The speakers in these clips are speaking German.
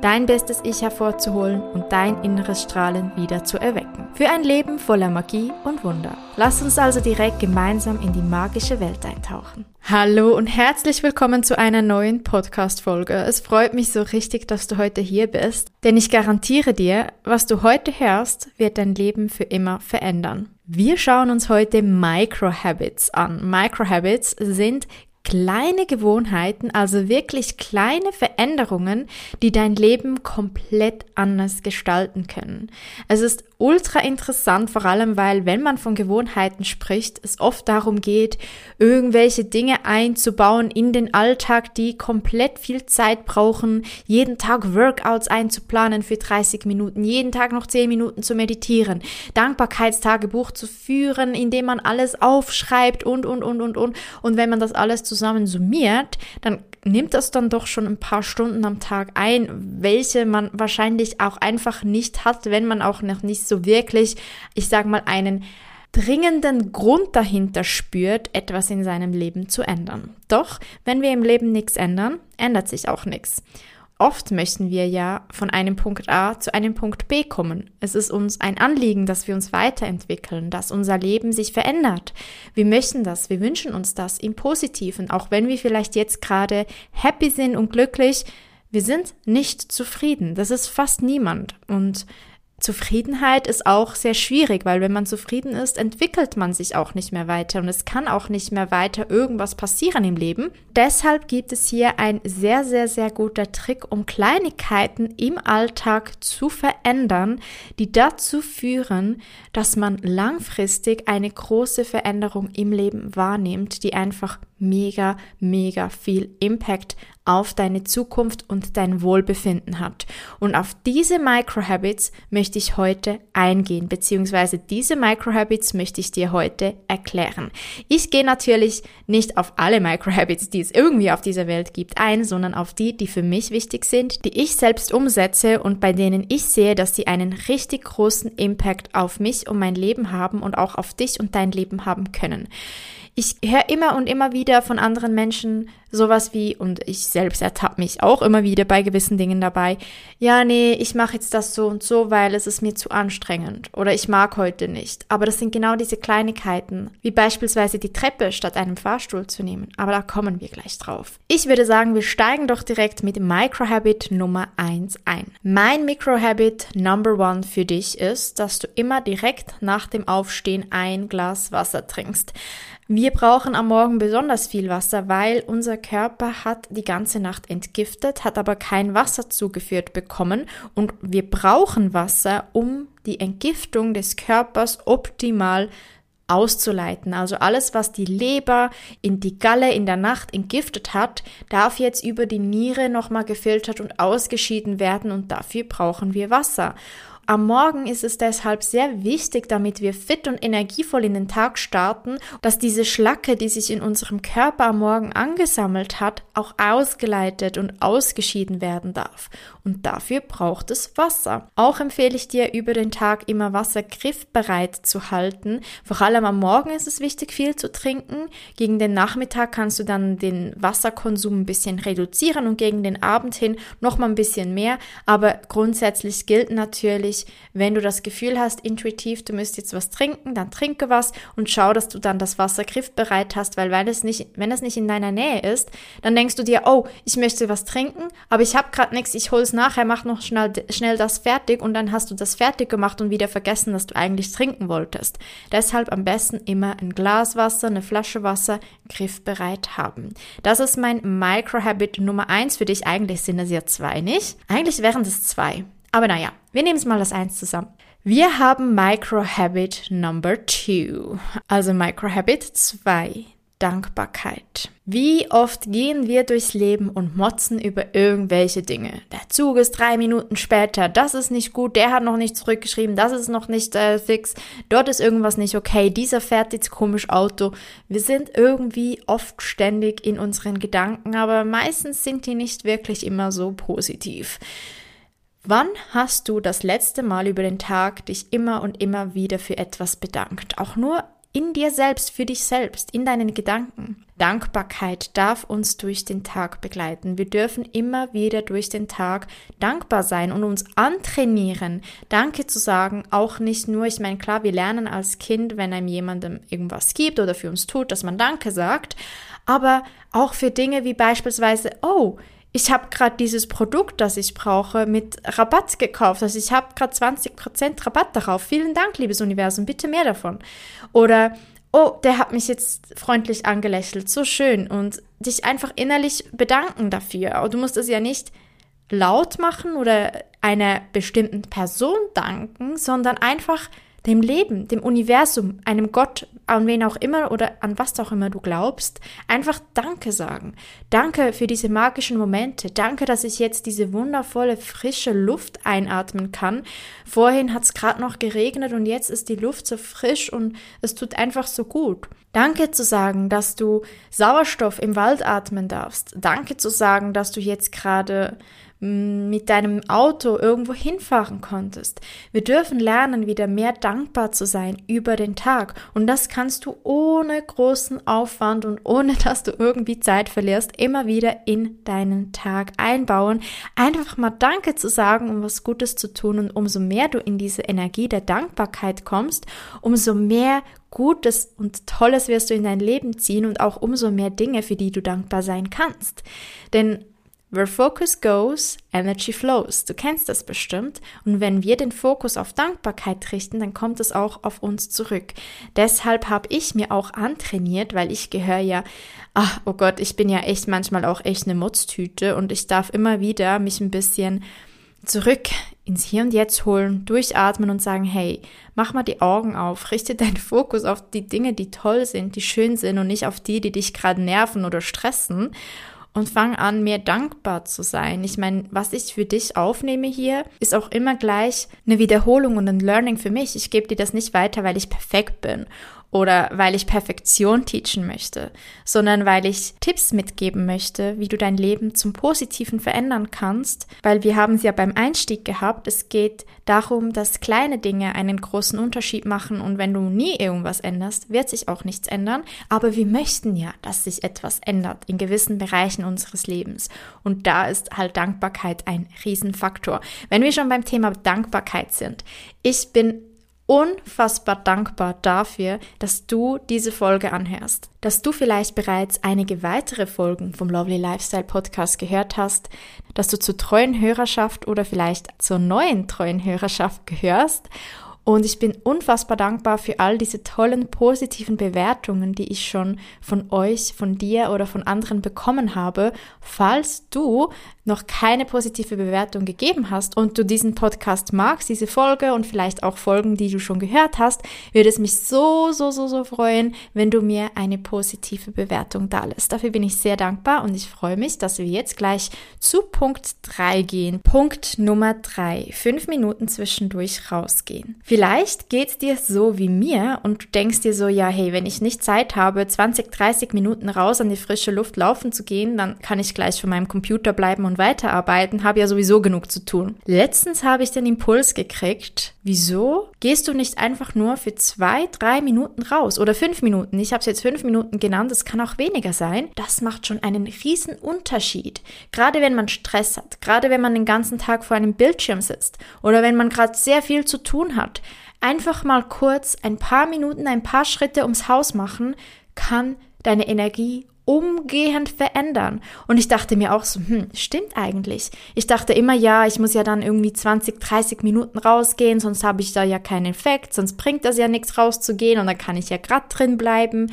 dein bestes Ich hervorzuholen und dein inneres Strahlen wieder zu erwecken. Für ein Leben voller Magie und Wunder. Lass uns also direkt gemeinsam in die magische Welt eintauchen. Hallo und herzlich willkommen zu einer neuen Podcast-Folge. Es freut mich so richtig, dass du heute hier bist, denn ich garantiere dir, was du heute hörst, wird dein Leben für immer verändern. Wir schauen uns heute Microhabits an. Microhabits sind kleine Gewohnheiten, also wirklich kleine Veränderungen, die dein Leben komplett anders gestalten können. Es ist ultra interessant, vor allem weil, wenn man von Gewohnheiten spricht, es oft darum geht, irgendwelche Dinge einzubauen in den Alltag, die komplett viel Zeit brauchen, jeden Tag Workouts einzuplanen für 30 Minuten, jeden Tag noch 10 Minuten zu meditieren, Dankbarkeitstagebuch zu führen, indem man alles aufschreibt und, und, und, und, und. Und wenn man das alles zusammen summiert, dann nimmt das dann doch schon ein paar Stunden am Tag ein, welche man wahrscheinlich auch einfach nicht hat, wenn man auch noch nicht so wirklich, ich sag mal, einen dringenden Grund dahinter spürt, etwas in seinem Leben zu ändern. Doch, wenn wir im Leben nichts ändern, ändert sich auch nichts. Oft möchten wir ja von einem Punkt A zu einem Punkt B kommen. Es ist uns ein Anliegen, dass wir uns weiterentwickeln, dass unser Leben sich verändert. Wir möchten das, wir wünschen uns das im Positiven, auch wenn wir vielleicht jetzt gerade happy sind und glücklich. Wir sind nicht zufrieden. Das ist fast niemand. Und Zufriedenheit ist auch sehr schwierig, weil wenn man zufrieden ist, entwickelt man sich auch nicht mehr weiter und es kann auch nicht mehr weiter irgendwas passieren im Leben. Deshalb gibt es hier ein sehr, sehr, sehr guter Trick, um Kleinigkeiten im Alltag zu verändern, die dazu führen, dass man langfristig eine große Veränderung im Leben wahrnimmt, die einfach mega, mega viel Impact auf deine Zukunft und dein Wohlbefinden hat. Und auf diese Microhabits möchte ich heute eingehen, beziehungsweise diese Microhabits möchte ich dir heute erklären. Ich gehe natürlich nicht auf alle Microhabits, die es irgendwie auf dieser Welt gibt, ein, sondern auf die, die für mich wichtig sind, die ich selbst umsetze und bei denen ich sehe, dass sie einen richtig großen Impact auf mich und mein Leben haben und auch auf dich und dein Leben haben können. Ich höre immer und immer wieder von anderen Menschen sowas wie, und ich selbst ertappe mich auch immer wieder bei gewissen Dingen dabei, ja, nee, ich mache jetzt das so und so, weil es ist mir zu anstrengend oder ich mag heute nicht. Aber das sind genau diese Kleinigkeiten, wie beispielsweise die Treppe statt einem Fahrstuhl zu nehmen. Aber da kommen wir gleich drauf. Ich würde sagen, wir steigen doch direkt mit Microhabit Nummer 1 ein. Mein Microhabit Number 1 für dich ist, dass du immer direkt nach dem Aufstehen ein Glas Wasser trinkst. Wir brauchen am Morgen besonders viel Wasser, weil unser Körper hat die ganze Nacht entgiftet, hat aber kein Wasser zugeführt bekommen und wir brauchen Wasser, um die Entgiftung des Körpers optimal auszuleiten. Also alles, was die Leber in die Galle in der Nacht entgiftet hat, darf jetzt über die Niere nochmal gefiltert und ausgeschieden werden und dafür brauchen wir Wasser. Am Morgen ist es deshalb sehr wichtig, damit wir fit und energievoll in den Tag starten, dass diese Schlacke, die sich in unserem Körper am Morgen angesammelt hat, auch ausgeleitet und ausgeschieden werden darf. Und dafür braucht es Wasser. Auch empfehle ich dir, über den Tag immer Wasser griffbereit zu halten. Vor allem am Morgen ist es wichtig, viel zu trinken. Gegen den Nachmittag kannst du dann den Wasserkonsum ein bisschen reduzieren und gegen den Abend hin noch mal ein bisschen mehr. Aber grundsätzlich gilt natürlich, wenn du das Gefühl hast, intuitiv, du müsst jetzt was trinken, dann trinke was und schau, dass du dann das Wasser griffbereit hast, weil wenn es nicht, wenn es nicht in deiner Nähe ist, dann denkst du dir, oh, ich möchte was trinken, aber ich habe gerade nichts, ich hol's nachher, mach noch schnell, schnell das fertig und dann hast du das fertig gemacht und wieder vergessen, dass du eigentlich trinken wolltest. Deshalb am besten immer ein Glas Wasser, eine Flasche Wasser griffbereit haben. Das ist mein Microhabit Nummer eins für dich. Eigentlich sind es ja zwei, nicht? Eigentlich wären es zwei. Aber naja, wir nehmen es mal das eins zusammen. Wir haben Microhabit Number 2, also Microhabit 2. Dankbarkeit. Wie oft gehen wir durchs Leben und motzen über irgendwelche Dinge? Der Zug ist drei Minuten später, das ist nicht gut, der hat noch nicht zurückgeschrieben, das ist noch nicht äh, fix, dort ist irgendwas nicht okay, dieser fährt jetzt komisch Auto. Wir sind irgendwie oft ständig in unseren Gedanken, aber meistens sind die nicht wirklich immer so positiv. Wann hast du das letzte Mal über den Tag dich immer und immer wieder für etwas bedankt? Auch nur in dir selbst, für dich selbst, in deinen Gedanken. Dankbarkeit darf uns durch den Tag begleiten. Wir dürfen immer wieder durch den Tag dankbar sein und uns antrainieren, Danke zu sagen. Auch nicht nur, ich meine, klar, wir lernen als Kind, wenn einem jemandem irgendwas gibt oder für uns tut, dass man Danke sagt, aber auch für Dinge wie beispielsweise, oh, ich habe gerade dieses Produkt, das ich brauche, mit Rabatt gekauft. Also ich habe gerade 20% Rabatt darauf. Vielen Dank, liebes Universum, bitte mehr davon. Oder, oh, der hat mich jetzt freundlich angelächelt, so schön. Und dich einfach innerlich bedanken dafür. Du musst es ja nicht laut machen oder einer bestimmten Person danken, sondern einfach dem Leben, dem Universum, einem Gott, an wen auch immer oder an was auch immer du glaubst, einfach Danke sagen. Danke für diese magischen Momente. Danke, dass ich jetzt diese wundervolle, frische Luft einatmen kann. Vorhin hat es gerade noch geregnet und jetzt ist die Luft so frisch und es tut einfach so gut. Danke zu sagen, dass du Sauerstoff im Wald atmen darfst. Danke zu sagen, dass du jetzt gerade mit deinem Auto irgendwo hinfahren konntest. Wir dürfen lernen, wieder mehr dankbar zu sein über den Tag. Und das kannst du ohne großen Aufwand und ohne dass du irgendwie Zeit verlierst, immer wieder in deinen Tag einbauen. Einfach mal Danke zu sagen, um was Gutes zu tun. Und umso mehr du in diese Energie der Dankbarkeit kommst, umso mehr Gutes und Tolles wirst du in dein Leben ziehen und auch umso mehr Dinge, für die du dankbar sein kannst. Denn Where focus goes, energy flows. Du kennst das bestimmt. Und wenn wir den Fokus auf Dankbarkeit richten, dann kommt es auch auf uns zurück. Deshalb habe ich mir auch antrainiert, weil ich gehöre ja, ach, oh Gott, ich bin ja echt manchmal auch echt eine Mutztüte und ich darf immer wieder mich ein bisschen zurück ins Hier und Jetzt holen, durchatmen und sagen, hey, mach mal die Augen auf, richte deinen Fokus auf die Dinge, die toll sind, die schön sind und nicht auf die, die dich gerade nerven oder stressen und fang an, mehr dankbar zu sein. Ich meine, was ich für dich aufnehme hier, ist auch immer gleich eine Wiederholung und ein Learning für mich. Ich gebe dir das nicht weiter, weil ich perfekt bin oder weil ich Perfektion teachen möchte, sondern weil ich Tipps mitgeben möchte, wie du dein Leben zum Positiven verändern kannst, weil wir haben es ja beim Einstieg gehabt. Es geht darum, dass kleine Dinge einen großen Unterschied machen und wenn du nie irgendwas änderst, wird sich auch nichts ändern, aber wir möchten ja, dass sich etwas ändert in gewissen Bereichen unseres Lebens und da ist halt Dankbarkeit ein Riesenfaktor. Wenn wir schon beim Thema Dankbarkeit sind, ich bin unfassbar dankbar dafür, dass du diese Folge anhörst, dass du vielleicht bereits einige weitere Folgen vom Lovely Lifestyle Podcast gehört hast, dass du zur treuen Hörerschaft oder vielleicht zur neuen treuen Hörerschaft gehörst und ich bin unfassbar dankbar für all diese tollen positiven Bewertungen, die ich schon von euch, von dir oder von anderen bekommen habe. Falls du noch keine positive Bewertung gegeben hast und du diesen Podcast magst, diese Folge und vielleicht auch Folgen, die du schon gehört hast, würde es mich so, so, so, so freuen, wenn du mir eine positive Bewertung da lässt. Dafür bin ich sehr dankbar und ich freue mich, dass wir jetzt gleich zu Punkt 3 gehen. Punkt Nummer 3. Fünf Minuten zwischendurch rausgehen. Vielleicht geht's dir so wie mir und du denkst dir so, ja, hey, wenn ich nicht Zeit habe, 20, 30 Minuten raus an die frische Luft laufen zu gehen, dann kann ich gleich vor meinem Computer bleiben und weiterarbeiten, habe ja sowieso genug zu tun. Letztens habe ich den Impuls gekriegt, wieso gehst du nicht einfach nur für zwei, drei Minuten raus oder fünf Minuten? Ich habe es jetzt fünf Minuten genannt, es kann auch weniger sein. Das macht schon einen riesen Unterschied. Gerade wenn man Stress hat, gerade wenn man den ganzen Tag vor einem Bildschirm sitzt oder wenn man gerade sehr viel zu tun hat einfach mal kurz ein paar Minuten, ein paar Schritte ums Haus machen, kann deine Energie umgehend verändern. Und ich dachte mir auch so, hm, stimmt eigentlich. Ich dachte immer, ja, ich muss ja dann irgendwie 20, 30 Minuten rausgehen, sonst habe ich da ja keinen Effekt, sonst bringt das ja nichts rauszugehen und dann kann ich ja grad drin bleiben.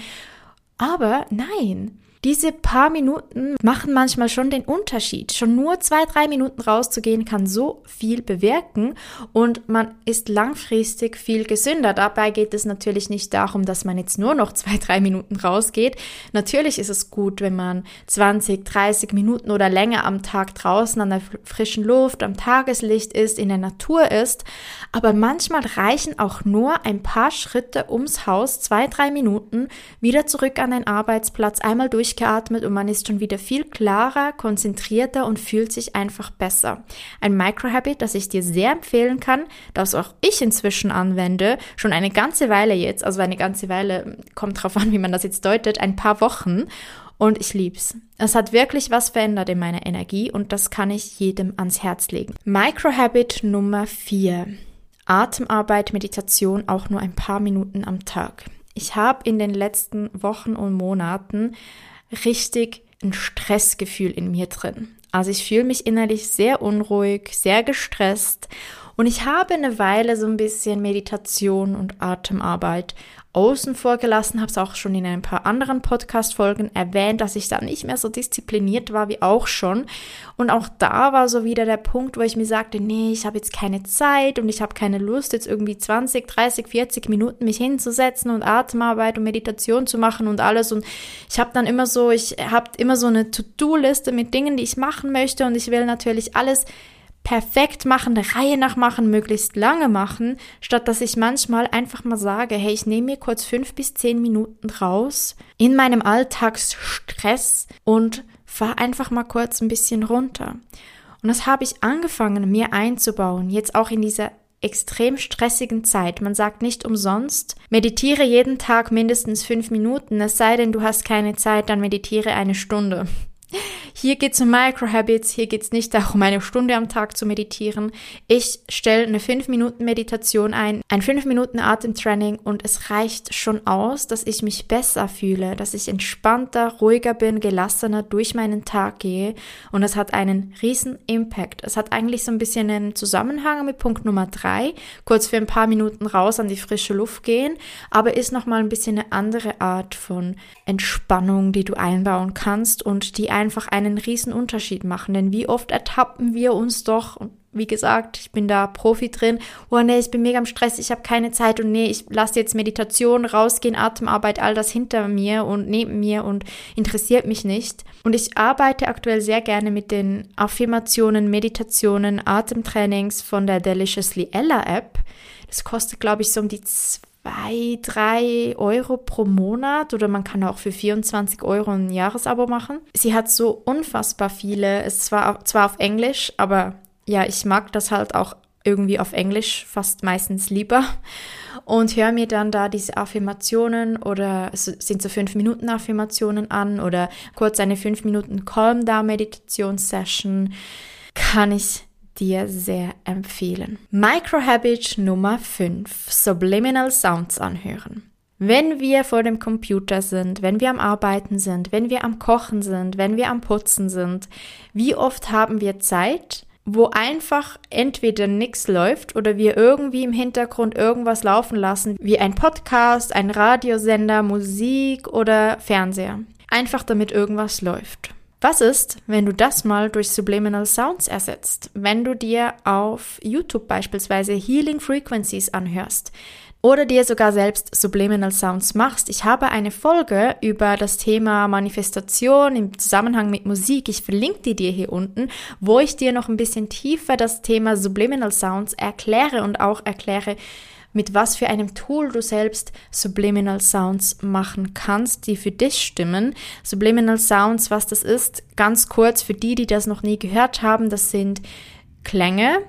Aber nein, diese paar Minuten machen manchmal schon den Unterschied. Schon nur zwei, drei Minuten rauszugehen kann so viel bewirken und man ist langfristig viel gesünder. Dabei geht es natürlich nicht darum, dass man jetzt nur noch zwei, drei Minuten rausgeht. Natürlich ist es gut, wenn man 20, 30 Minuten oder länger am Tag draußen an der frischen Luft, am Tageslicht ist, in der Natur ist. Aber manchmal reichen auch nur ein paar Schritte ums Haus, zwei, drei Minuten, wieder zurück an den Arbeitsplatz, einmal durchgeatmet und man ist schon wieder viel klarer, konzentrierter und fühlt sich einfach besser. Ein Microhabit, das ich dir sehr empfehlen kann, das auch ich inzwischen anwende, schon eine ganze Weile jetzt, also eine ganze Weile, kommt drauf an, wie man das jetzt deutet, ein paar Wochen. Und ich lieb's. Es hat wirklich was verändert in meiner Energie und das kann ich jedem ans Herz legen. Microhabit Nummer 4. Atemarbeit, Meditation auch nur ein paar Minuten am Tag. Ich habe in den letzten Wochen und Monaten richtig ein Stressgefühl in mir drin. Also ich fühle mich innerlich sehr unruhig, sehr gestresst und ich habe eine Weile so ein bisschen Meditation und Atemarbeit außen vor gelassen, habe es auch schon in ein paar anderen Podcast-Folgen erwähnt, dass ich da nicht mehr so diszipliniert war wie auch schon. Und auch da war so wieder der Punkt, wo ich mir sagte, nee, ich habe jetzt keine Zeit und ich habe keine Lust, jetzt irgendwie 20, 30, 40 Minuten mich hinzusetzen und Atemarbeit und Meditation zu machen und alles. Und ich habe dann immer so, ich habe immer so eine To-Do-Liste mit Dingen, die ich machen möchte und ich will natürlich alles perfekt machen, der Reihe nach machen, möglichst lange machen, statt dass ich manchmal einfach mal sage, hey, ich nehme mir kurz fünf bis zehn Minuten raus in meinem Alltagsstress und fahr einfach mal kurz ein bisschen runter. Und das habe ich angefangen, mir einzubauen, jetzt auch in dieser extrem stressigen Zeit. Man sagt nicht umsonst, meditiere jeden Tag mindestens fünf Minuten, es sei denn, du hast keine Zeit, dann meditiere eine Stunde. Hier geht es um Microhabits, hier geht es nicht darum, eine Stunde am Tag zu meditieren. Ich stelle eine 5-Minuten-Meditation ein, ein 5-Minuten-Atemtraining und es reicht schon aus, dass ich mich besser fühle, dass ich entspannter, ruhiger bin, gelassener durch meinen Tag gehe und es hat einen riesen Impact. Es hat eigentlich so ein bisschen einen Zusammenhang mit Punkt Nummer 3, kurz für ein paar Minuten raus an die frische Luft gehen, aber ist nochmal ein bisschen eine andere Art von Entspannung, die du einbauen kannst und die einfach einen riesen Unterschied machen. Denn wie oft ertappen wir uns doch, wie gesagt, ich bin da Profi drin, oh nee, ich bin mega im Stress, ich habe keine Zeit und nee, ich lasse jetzt Meditation, rausgehen, Atemarbeit, all das hinter mir und neben mir und interessiert mich nicht. Und ich arbeite aktuell sehr gerne mit den Affirmationen, Meditationen, Atemtrainings von der Deliciously Ella App. Das kostet, glaube ich, so um die zwei, drei Euro pro Monat oder man kann auch für 24 Euro ein Jahresabo machen. Sie hat so unfassbar viele, es war zwar auf Englisch, aber ja, ich mag das halt auch irgendwie auf Englisch fast meistens lieber und höre mir dann da diese Affirmationen oder sind so fünf Minuten Affirmationen an oder kurz eine fünf Minuten Calm Down Meditationssession kann ich dir sehr empfehlen. Microhabit Nummer 5. Subliminal Sounds anhören. Wenn wir vor dem Computer sind, wenn wir am Arbeiten sind, wenn wir am Kochen sind, wenn wir am Putzen sind, wie oft haben wir Zeit, wo einfach entweder nichts läuft oder wir irgendwie im Hintergrund irgendwas laufen lassen, wie ein Podcast, ein Radiosender, Musik oder Fernseher. Einfach damit irgendwas läuft. Was ist, wenn du das mal durch Subliminal Sounds ersetzt? Wenn du dir auf YouTube beispielsweise Healing Frequencies anhörst oder dir sogar selbst Subliminal Sounds machst. Ich habe eine Folge über das Thema Manifestation im Zusammenhang mit Musik. Ich verlinke die dir hier unten, wo ich dir noch ein bisschen tiefer das Thema Subliminal Sounds erkläre und auch erkläre, mit was für einem Tool du selbst Subliminal Sounds machen kannst, die für dich stimmen. Subliminal Sounds, was das ist, ganz kurz für die, die das noch nie gehört haben, das sind Klänge,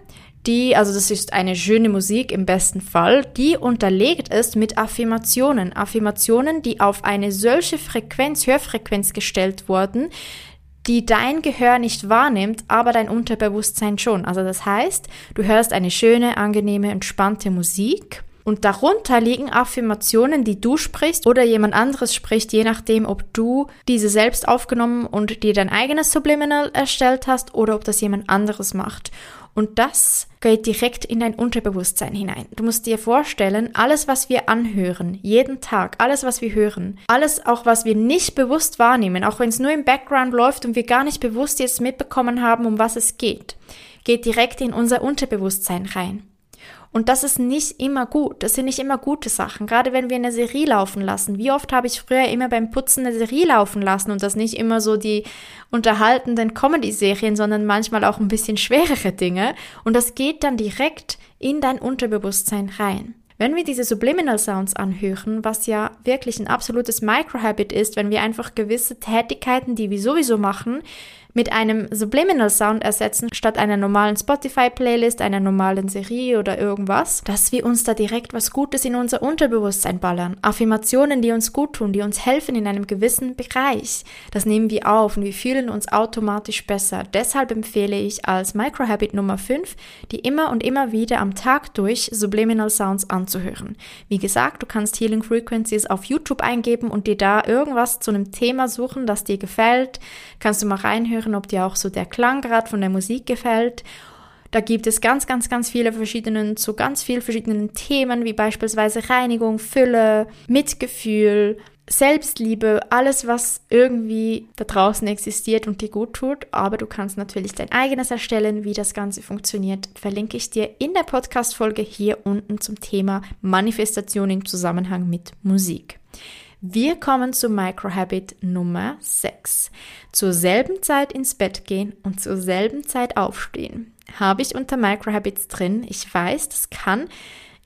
die, also das ist eine schöne Musik im besten Fall, die unterlegt ist mit Affirmationen. Affirmationen, die auf eine solche Frequenz, Hörfrequenz gestellt wurden, die dein Gehör nicht wahrnimmt, aber dein Unterbewusstsein schon. Also das heißt, du hörst eine schöne, angenehme, entspannte Musik und darunter liegen Affirmationen, die du sprichst oder jemand anderes spricht, je nachdem, ob du diese selbst aufgenommen und dir dein eigenes Subliminal erstellt hast oder ob das jemand anderes macht. Und das geht direkt in dein Unterbewusstsein hinein. Du musst dir vorstellen, alles, was wir anhören, jeden Tag, alles, was wir hören, alles auch, was wir nicht bewusst wahrnehmen, auch wenn es nur im Background läuft und wir gar nicht bewusst jetzt mitbekommen haben, um was es geht, geht direkt in unser Unterbewusstsein rein. Und das ist nicht immer gut. Das sind nicht immer gute Sachen. Gerade wenn wir eine Serie laufen lassen. Wie oft habe ich früher immer beim Putzen eine Serie laufen lassen und das nicht immer so die unterhaltenden Comedy-Serien, sondern manchmal auch ein bisschen schwerere Dinge. Und das geht dann direkt in dein Unterbewusstsein rein. Wenn wir diese Subliminal Sounds anhören, was ja wirklich ein absolutes Microhabit ist, wenn wir einfach gewisse Tätigkeiten, die wir sowieso machen, mit einem Subliminal Sound ersetzen, statt einer normalen Spotify-Playlist, einer normalen Serie oder irgendwas, dass wir uns da direkt was Gutes in unser Unterbewusstsein ballern. Affirmationen, die uns gut tun, die uns helfen in einem gewissen Bereich. Das nehmen wir auf und wir fühlen uns automatisch besser. Deshalb empfehle ich als Microhabit Nummer 5, die immer und immer wieder am Tag durch Subliminal Sounds anzuhören. Wie gesagt, du kannst Healing Frequencies auf YouTube eingeben und dir da irgendwas zu einem Thema suchen, das dir gefällt. Kannst du mal reinhören hören, ob dir auch so der Klanggrad von der Musik gefällt. Da gibt es ganz, ganz, ganz viele verschiedenen, zu ganz vielen verschiedenen Themen, wie beispielsweise Reinigung, Fülle, Mitgefühl, Selbstliebe, alles, was irgendwie da draußen existiert und dir gut tut. Aber du kannst natürlich dein eigenes erstellen, wie das Ganze funktioniert. Verlinke ich dir in der Podcast-Folge hier unten zum Thema Manifestation im Zusammenhang mit Musik. Wir kommen zu Microhabit Nummer 6. Zur selben Zeit ins Bett gehen und zur selben Zeit aufstehen. Habe ich unter Microhabits drin. Ich weiß, das kann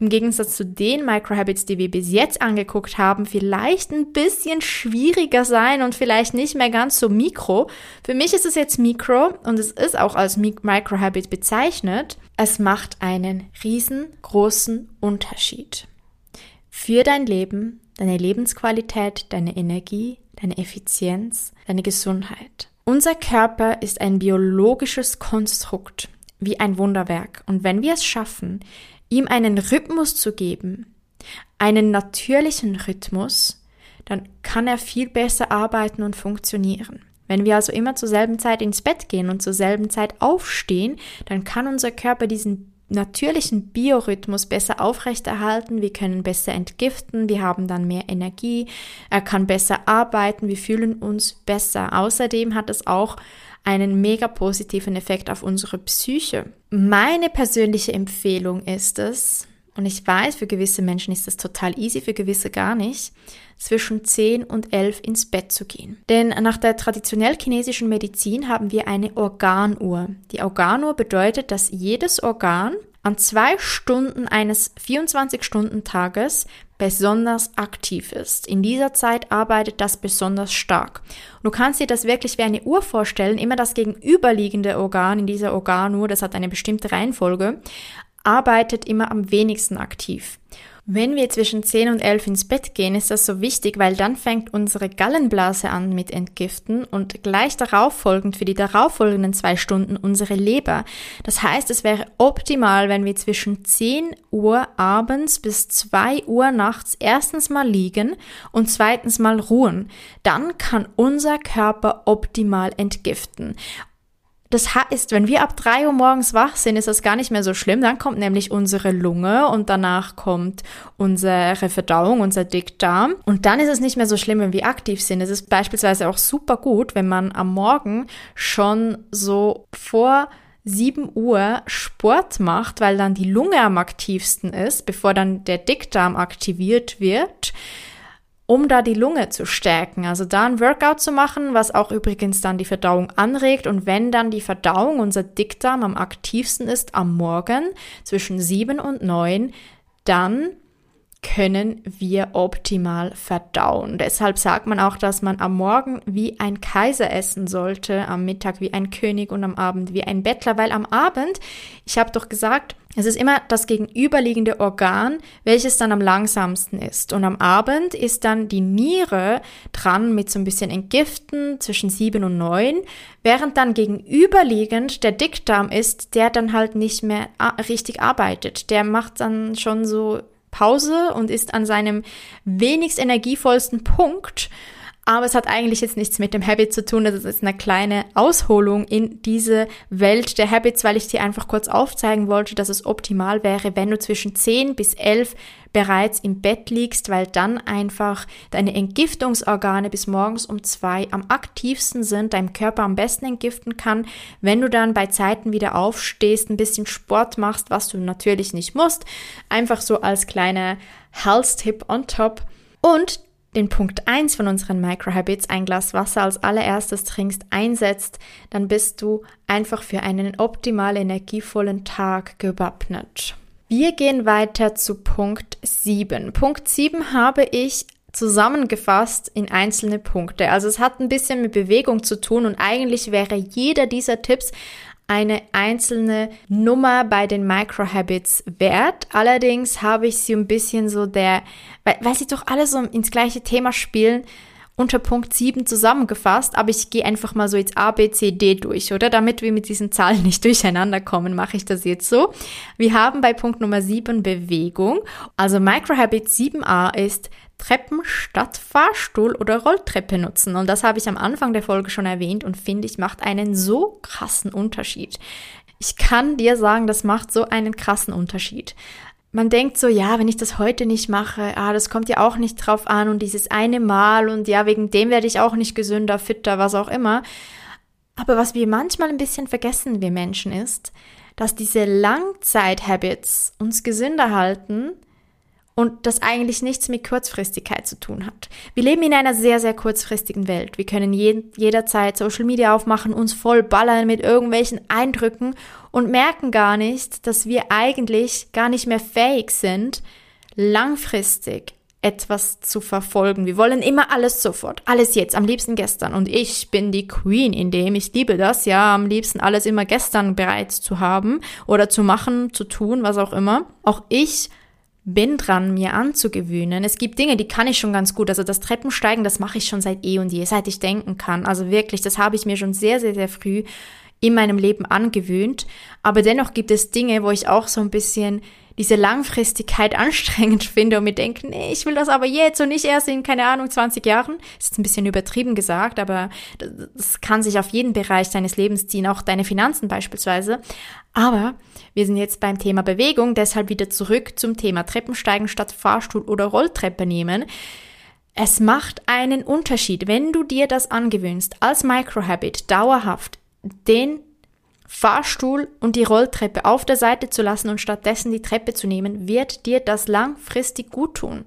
im Gegensatz zu den Microhabits, die wir bis jetzt angeguckt haben, vielleicht ein bisschen schwieriger sein und vielleicht nicht mehr ganz so mikro. Für mich ist es jetzt mikro und es ist auch als Microhabit bezeichnet. Es macht einen riesengroßen Unterschied für dein Leben, deine Lebensqualität, deine Energie, deine Effizienz, deine Gesundheit. Unser Körper ist ein biologisches Konstrukt, wie ein Wunderwerk. Und wenn wir es schaffen, ihm einen Rhythmus zu geben, einen natürlichen Rhythmus, dann kann er viel besser arbeiten und funktionieren. Wenn wir also immer zur selben Zeit ins Bett gehen und zur selben Zeit aufstehen, dann kann unser Körper diesen natürlichen Biorhythmus besser aufrechterhalten, wir können besser entgiften, wir haben dann mehr Energie, er kann besser arbeiten, wir fühlen uns besser. Außerdem hat es auch einen mega positiven Effekt auf unsere Psyche. Meine persönliche Empfehlung ist es, und ich weiß, für gewisse Menschen ist das total easy, für gewisse gar nicht, zwischen 10 und 11 ins Bett zu gehen. Denn nach der traditionell chinesischen Medizin haben wir eine Organuhr. Die Organuhr bedeutet, dass jedes Organ an zwei Stunden eines 24-Stunden-Tages besonders aktiv ist. In dieser Zeit arbeitet das besonders stark. du kannst dir das wirklich wie eine Uhr vorstellen, immer das gegenüberliegende Organ in dieser Organuhr, das hat eine bestimmte Reihenfolge, arbeitet immer am wenigsten aktiv. Wenn wir zwischen 10 und 11 ins Bett gehen, ist das so wichtig, weil dann fängt unsere Gallenblase an mit Entgiften und gleich darauf folgend für die darauffolgenden zwei Stunden unsere Leber. Das heißt, es wäre optimal, wenn wir zwischen 10 Uhr abends bis 2 Uhr nachts erstens mal liegen und zweitens mal ruhen. Dann kann unser Körper optimal entgiften. Das heißt, wenn wir ab drei Uhr morgens wach sind, ist das gar nicht mehr so schlimm. Dann kommt nämlich unsere Lunge und danach kommt unsere Verdauung, unser Dickdarm. Und dann ist es nicht mehr so schlimm, wenn wir aktiv sind. Es ist beispielsweise auch super gut, wenn man am Morgen schon so vor 7 Uhr Sport macht, weil dann die Lunge am aktivsten ist, bevor dann der Dickdarm aktiviert wird um da die Lunge zu stärken. Also da ein Workout zu machen, was auch übrigens dann die Verdauung anregt. Und wenn dann die Verdauung, unser Dickdarm am aktivsten ist am Morgen zwischen sieben und neun, dann können wir optimal verdauen. Deshalb sagt man auch, dass man am Morgen wie ein Kaiser essen sollte, am Mittag wie ein König und am Abend wie ein Bettler, weil am Abend, ich habe doch gesagt, es ist immer das gegenüberliegende Organ, welches dann am langsamsten ist. Und am Abend ist dann die Niere dran mit so ein bisschen Entgiften zwischen sieben und neun, während dann gegenüberliegend der Dickdarm ist, der dann halt nicht mehr richtig arbeitet. Der macht dann schon so Pause und ist an seinem wenigst energievollsten Punkt. Aber es hat eigentlich jetzt nichts mit dem Habit zu tun. Das ist eine kleine Ausholung in diese Welt der Habits, weil ich dir einfach kurz aufzeigen wollte, dass es optimal wäre, wenn du zwischen 10 bis 11 bereits im Bett liegst, weil dann einfach deine Entgiftungsorgane bis morgens um zwei am aktivsten sind, deinem Körper am besten entgiften kann. Wenn du dann bei Zeiten wieder aufstehst, ein bisschen Sport machst, was du natürlich nicht musst, einfach so als kleiner Health-Tipp on top. Und den Punkt 1 von unseren Microhabits, ein Glas Wasser als allererstes trinkst, einsetzt, dann bist du einfach für einen optimal energievollen Tag gewappnet. Wir gehen weiter zu Punkt 7. Punkt 7 habe ich zusammengefasst in einzelne Punkte. Also es hat ein bisschen mit Bewegung zu tun und eigentlich wäre jeder dieser Tipps eine einzelne Nummer bei den Microhabits wert. Allerdings habe ich sie ein bisschen so der, weil, weil sie doch alle so ins gleiche Thema spielen, unter Punkt 7 zusammengefasst, aber ich gehe einfach mal so jetzt A, B, C, D durch, oder? Damit wir mit diesen Zahlen nicht durcheinander kommen, mache ich das jetzt so. Wir haben bei Punkt Nummer 7 Bewegung. Also Microhabit 7a ist Treppen statt Fahrstuhl oder Rolltreppe nutzen. Und das habe ich am Anfang der Folge schon erwähnt und finde ich macht einen so krassen Unterschied. Ich kann dir sagen, das macht so einen krassen Unterschied. Man denkt so, ja, wenn ich das heute nicht mache, ah, das kommt ja auch nicht drauf an und dieses eine Mal und ja, wegen dem werde ich auch nicht gesünder, fitter, was auch immer. Aber was wir manchmal ein bisschen vergessen, wir Menschen, ist, dass diese Langzeit-Habits uns gesünder halten, und das eigentlich nichts mit Kurzfristigkeit zu tun hat. Wir leben in einer sehr, sehr kurzfristigen Welt. Wir können je, jederzeit Social Media aufmachen, uns voll ballern mit irgendwelchen Eindrücken und merken gar nicht, dass wir eigentlich gar nicht mehr fähig sind, langfristig etwas zu verfolgen. Wir wollen immer alles sofort, alles jetzt, am liebsten gestern. Und ich bin die Queen in dem, ich liebe das, ja, am liebsten alles immer gestern bereits zu haben oder zu machen, zu tun, was auch immer. Auch ich bin dran, mir anzugewöhnen. Es gibt Dinge, die kann ich schon ganz gut. Also das Treppensteigen, das mache ich schon seit eh und je, seit ich denken kann. Also wirklich, das habe ich mir schon sehr, sehr, sehr früh in meinem Leben angewöhnt. Aber dennoch gibt es Dinge, wo ich auch so ein bisschen diese Langfristigkeit anstrengend finde und mir denke, nee, ich will das aber jetzt und nicht erst in, keine Ahnung, 20 Jahren. Ist ein bisschen übertrieben gesagt, aber das kann sich auf jeden Bereich deines Lebens ziehen, auch deine Finanzen beispielsweise. Aber wir sind jetzt beim Thema Bewegung, deshalb wieder zurück zum Thema Treppensteigen statt Fahrstuhl oder Rolltreppe nehmen. Es macht einen Unterschied, wenn du dir das angewöhnst, als Microhabit dauerhaft den Fahrstuhl und die Rolltreppe auf der Seite zu lassen und stattdessen die Treppe zu nehmen, wird dir das langfristig gut tun.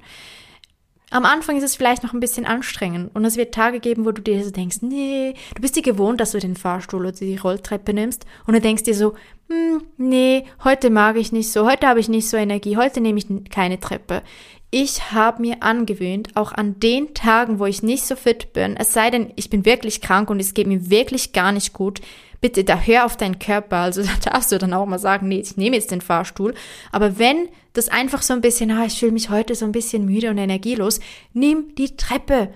Am Anfang ist es vielleicht noch ein bisschen anstrengend und es wird Tage geben, wo du dir so denkst, nee, du bist dir gewohnt, dass du den Fahrstuhl oder die Rolltreppe nimmst und du denkst dir so, hm, nee, heute mag ich nicht so, heute habe ich nicht so Energie, heute nehme ich keine Treppe. Ich habe mir angewöhnt, auch an den Tagen, wo ich nicht so fit bin, es sei denn, ich bin wirklich krank und es geht mir wirklich gar nicht gut, bitte da hör auf deinen Körper. Also da darfst du dann auch mal sagen, nee, ich nehme jetzt den Fahrstuhl. Aber wenn das einfach so ein bisschen, ah, ich fühle mich heute so ein bisschen müde und energielos, nimm die Treppe.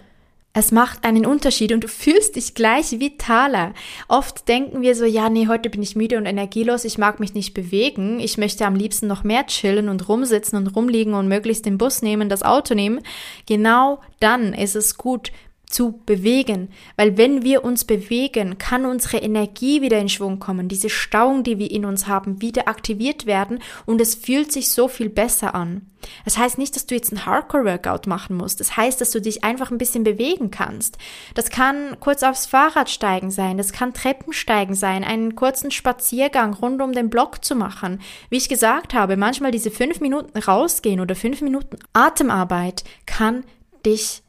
Es macht einen Unterschied und du fühlst dich gleich vitaler. Oft denken wir so, ja, nee, heute bin ich müde und energielos, ich mag mich nicht bewegen, ich möchte am liebsten noch mehr chillen und rumsitzen und rumliegen und möglichst den Bus nehmen, das Auto nehmen. Genau dann ist es gut, zu bewegen, weil wenn wir uns bewegen, kann unsere Energie wieder in Schwung kommen, diese Stauung, die wir in uns haben, wieder aktiviert werden und es fühlt sich so viel besser an. Das heißt nicht, dass du jetzt ein Hardcore-Workout machen musst. Das heißt, dass du dich einfach ein bisschen bewegen kannst. Das kann kurz aufs Fahrrad steigen sein, das kann Treppensteigen sein, einen kurzen Spaziergang rund um den Block zu machen. Wie ich gesagt habe, manchmal diese fünf Minuten rausgehen oder fünf Minuten Atemarbeit kann dich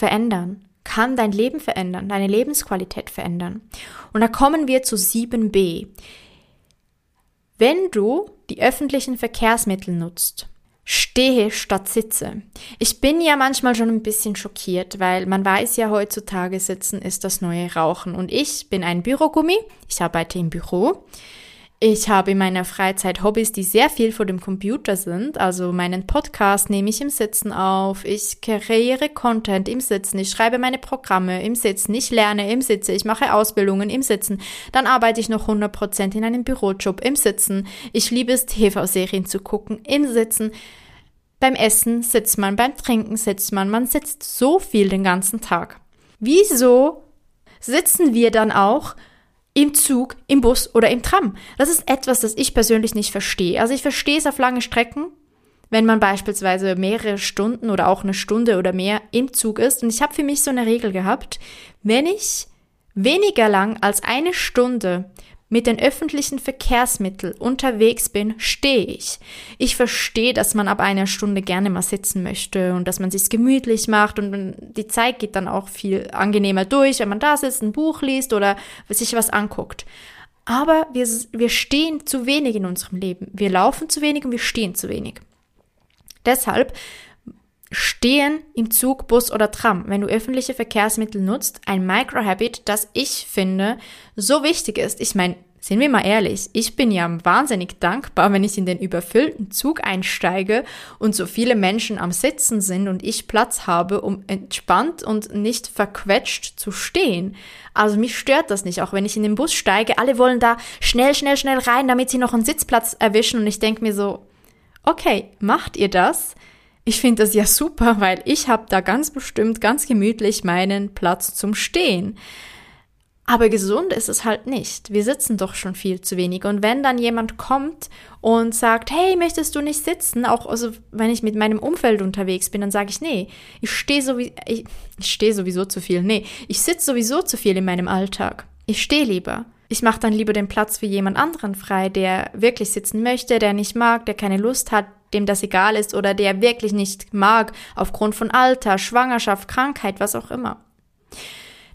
verändern, kann dein Leben verändern, deine Lebensqualität verändern. Und da kommen wir zu 7b. Wenn du die öffentlichen Verkehrsmittel nutzt, stehe statt sitze. Ich bin ja manchmal schon ein bisschen schockiert, weil man weiß ja heutzutage, sitzen ist das neue Rauchen. Und ich bin ein Bürogummi, ich arbeite im Büro. Ich habe in meiner Freizeit Hobbys, die sehr viel vor dem Computer sind. Also meinen Podcast nehme ich im Sitzen auf. Ich kreiere Content im Sitzen. Ich schreibe meine Programme im Sitzen. Ich lerne im Sitzen. Ich mache Ausbildungen im Sitzen. Dann arbeite ich noch 100% in einem Bürojob im Sitzen. Ich liebe es, TV-Serien zu gucken im Sitzen. Beim Essen sitzt man, beim Trinken sitzt man. Man sitzt so viel den ganzen Tag. Wieso sitzen wir dann auch im Zug, im Bus oder im Tram? Das ist etwas, das ich persönlich nicht verstehe. Also ich verstehe es auf lange Strecken, wenn man beispielsweise mehrere Stunden oder auch eine Stunde oder mehr im Zug ist. Und ich habe für mich so eine Regel gehabt, wenn ich weniger lang als eine Stunde mit den öffentlichen Verkehrsmitteln unterwegs bin, stehe ich. Ich verstehe, dass man ab einer Stunde gerne mal sitzen möchte und dass man sich gemütlich macht und die Zeit geht dann auch viel angenehmer durch, wenn man da sitzt, ein Buch liest oder sich was anguckt. Aber wir, wir stehen zu wenig in unserem Leben. Wir laufen zu wenig und wir stehen zu wenig. Deshalb Stehen im Zug, Bus oder Tram, wenn du öffentliche Verkehrsmittel nutzt, ein Microhabit, das ich finde so wichtig ist. Ich meine, sind wir mal ehrlich, ich bin ja wahnsinnig dankbar, wenn ich in den überfüllten Zug einsteige und so viele Menschen am Sitzen sind und ich Platz habe, um entspannt und nicht verquetscht zu stehen. Also mich stört das nicht, auch wenn ich in den Bus steige. Alle wollen da schnell, schnell, schnell rein, damit sie noch einen Sitzplatz erwischen und ich denke mir so, okay, macht ihr das? Ich finde das ja super, weil ich habe da ganz bestimmt ganz gemütlich meinen Platz zum Stehen. Aber gesund ist es halt nicht. Wir sitzen doch schon viel zu wenig. Und wenn dann jemand kommt und sagt, hey, möchtest du nicht sitzen? Auch also, wenn ich mit meinem Umfeld unterwegs bin, dann sage ich, nee, ich stehe sowieso, ich, ich stehe sowieso zu viel. Nee, ich sitze sowieso zu viel in meinem Alltag. Ich stehe lieber. Ich mache dann lieber den Platz für jemand anderen frei, der wirklich sitzen möchte, der nicht mag, der keine Lust hat, dem das egal ist oder der wirklich nicht mag, aufgrund von Alter, Schwangerschaft, Krankheit, was auch immer.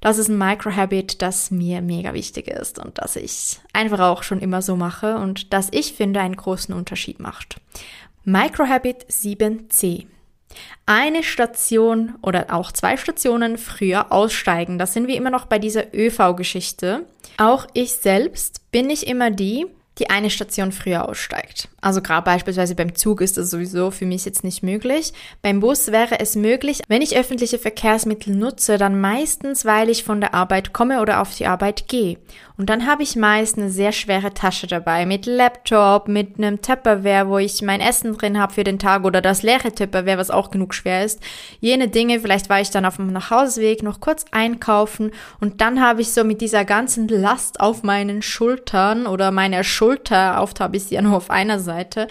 Das ist ein Microhabit, das mir mega wichtig ist und das ich einfach auch schon immer so mache und das ich finde einen großen Unterschied macht. Microhabit 7c. Eine Station oder auch zwei Stationen früher aussteigen. Das sind wir immer noch bei dieser ÖV-Geschichte. Auch ich selbst bin nicht immer die, die eine Station früher aussteigt. Also gerade beispielsweise beim Zug ist das sowieso für mich jetzt nicht möglich. Beim Bus wäre es möglich. Wenn ich öffentliche Verkehrsmittel nutze, dann meistens, weil ich von der Arbeit komme oder auf die Arbeit gehe. Und dann habe ich meist eine sehr schwere Tasche dabei mit Laptop, mit einem Tupperware, wo ich mein Essen drin habe für den Tag oder das leere Tupperware, was auch genug schwer ist. Jene Dinge, vielleicht war ich dann auf dem Nachhauseweg noch kurz einkaufen und dann habe ich so mit dieser ganzen Last auf meinen Schultern oder meiner Schulter, sie ja nur auf einer Seite,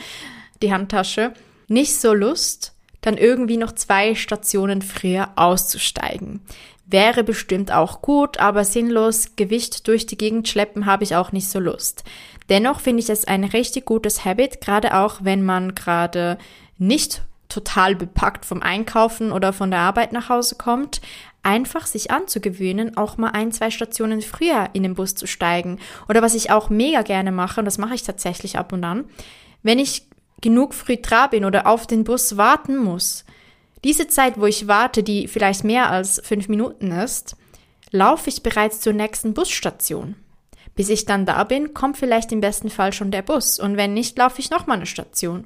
die Handtasche, nicht so Lust, dann irgendwie noch zwei Stationen früher auszusteigen. Wäre bestimmt auch gut, aber sinnlos Gewicht durch die Gegend schleppen habe ich auch nicht so Lust. Dennoch finde ich es ein richtig gutes Habit, gerade auch wenn man gerade nicht total bepackt vom Einkaufen oder von der Arbeit nach Hause kommt, einfach sich anzugewöhnen, auch mal ein, zwei Stationen früher in den Bus zu steigen. Oder was ich auch mega gerne mache, und das mache ich tatsächlich ab und an, wenn ich genug früh dran bin oder auf den Bus warten muss, diese Zeit, wo ich warte, die vielleicht mehr als fünf Minuten ist, laufe ich bereits zur nächsten Busstation. Bis ich dann da bin, kommt vielleicht im besten Fall schon der Bus und wenn nicht, laufe ich nochmal eine Station.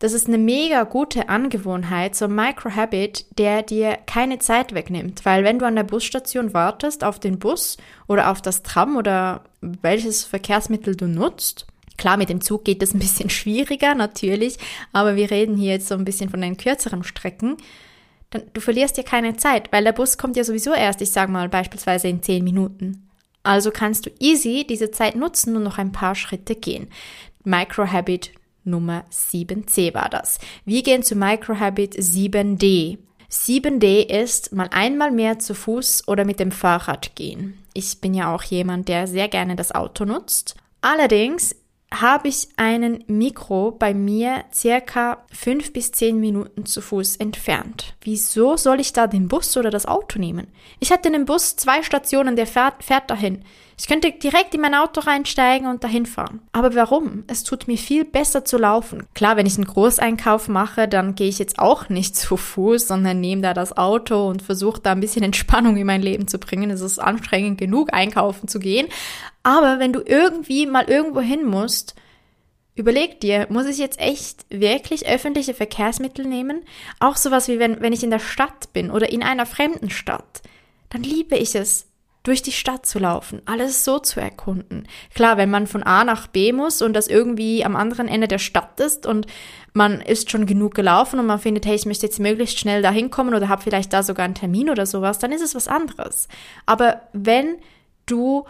Das ist eine mega gute Angewohnheit, so ein Microhabit, der dir keine Zeit wegnimmt, weil wenn du an der Busstation wartest auf den Bus oder auf das Tram oder welches Verkehrsmittel du nutzt, Klar, mit dem Zug geht es ein bisschen schwieriger, natürlich, aber wir reden hier jetzt so ein bisschen von den kürzeren Strecken. Dann, du verlierst ja keine Zeit, weil der Bus kommt ja sowieso erst, ich sag mal, beispielsweise in 10 Minuten. Also kannst du easy diese Zeit nutzen und noch ein paar Schritte gehen. Microhabit Nummer 7c war das. Wir gehen zu Microhabit 7d. 7d ist mal einmal mehr zu Fuß oder mit dem Fahrrad gehen. Ich bin ja auch jemand, der sehr gerne das Auto nutzt. Allerdings habe ich einen Mikro bei mir circa fünf bis zehn Minuten zu Fuß entfernt. Wieso soll ich da den Bus oder das Auto nehmen? Ich hatte einen Bus, zwei Stationen, der fährt, fährt dahin. Ich könnte direkt in mein Auto reinsteigen und dahin fahren. Aber warum? Es tut mir viel besser zu laufen. Klar, wenn ich einen Großeinkauf mache, dann gehe ich jetzt auch nicht zu Fuß, sondern nehme da das Auto und versuche da ein bisschen Entspannung in mein Leben zu bringen. Es ist anstrengend genug, einkaufen zu gehen. Aber wenn du irgendwie mal irgendwo hin musst, Überleg dir, muss ich jetzt echt wirklich öffentliche Verkehrsmittel nehmen? Auch sowas wie wenn, wenn ich in der Stadt bin oder in einer fremden Stadt. Dann liebe ich es, durch die Stadt zu laufen, alles so zu erkunden. Klar, wenn man von A nach B muss und das irgendwie am anderen Ende der Stadt ist und man ist schon genug gelaufen und man findet, hey, ich möchte jetzt möglichst schnell da hinkommen oder habe vielleicht da sogar einen Termin oder sowas, dann ist es was anderes. Aber wenn du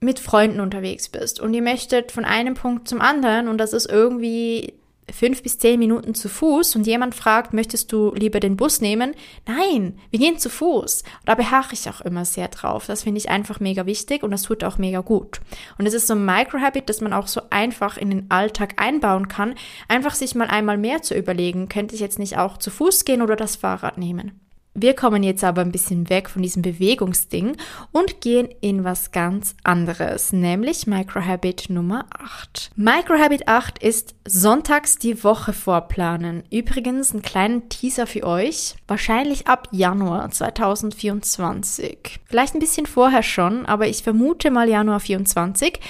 mit Freunden unterwegs bist und ihr möchtet von einem Punkt zum anderen und das ist irgendwie fünf bis zehn Minuten zu Fuß und jemand fragt, möchtest du lieber den Bus nehmen? Nein, wir gehen zu Fuß. Da beharre ich auch immer sehr drauf. Das finde ich einfach mega wichtig und das tut auch mega gut. Und es ist so ein Microhabit, das man auch so einfach in den Alltag einbauen kann. Einfach sich mal einmal mehr zu überlegen, könnte ich jetzt nicht auch zu Fuß gehen oder das Fahrrad nehmen? Wir kommen jetzt aber ein bisschen weg von diesem Bewegungsding und gehen in was ganz anderes, nämlich Microhabit Nummer 8. Microhabit 8 ist sonntags die Woche vorplanen. Übrigens ein kleiner Teaser für euch, wahrscheinlich ab Januar 2024. Vielleicht ein bisschen vorher schon, aber ich vermute mal Januar 24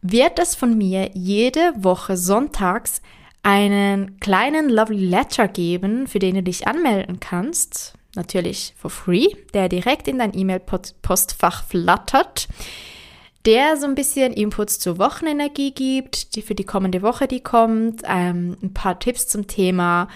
wird es von mir jede Woche sonntags einen kleinen Lovely Letter geben, für den du dich anmelden kannst natürlich for free, der direkt in dein E-Mail-Postfach flattert, der so ein bisschen Inputs zur Wochenenergie gibt, die für die kommende Woche, die kommt, ähm, ein paar Tipps zum Thema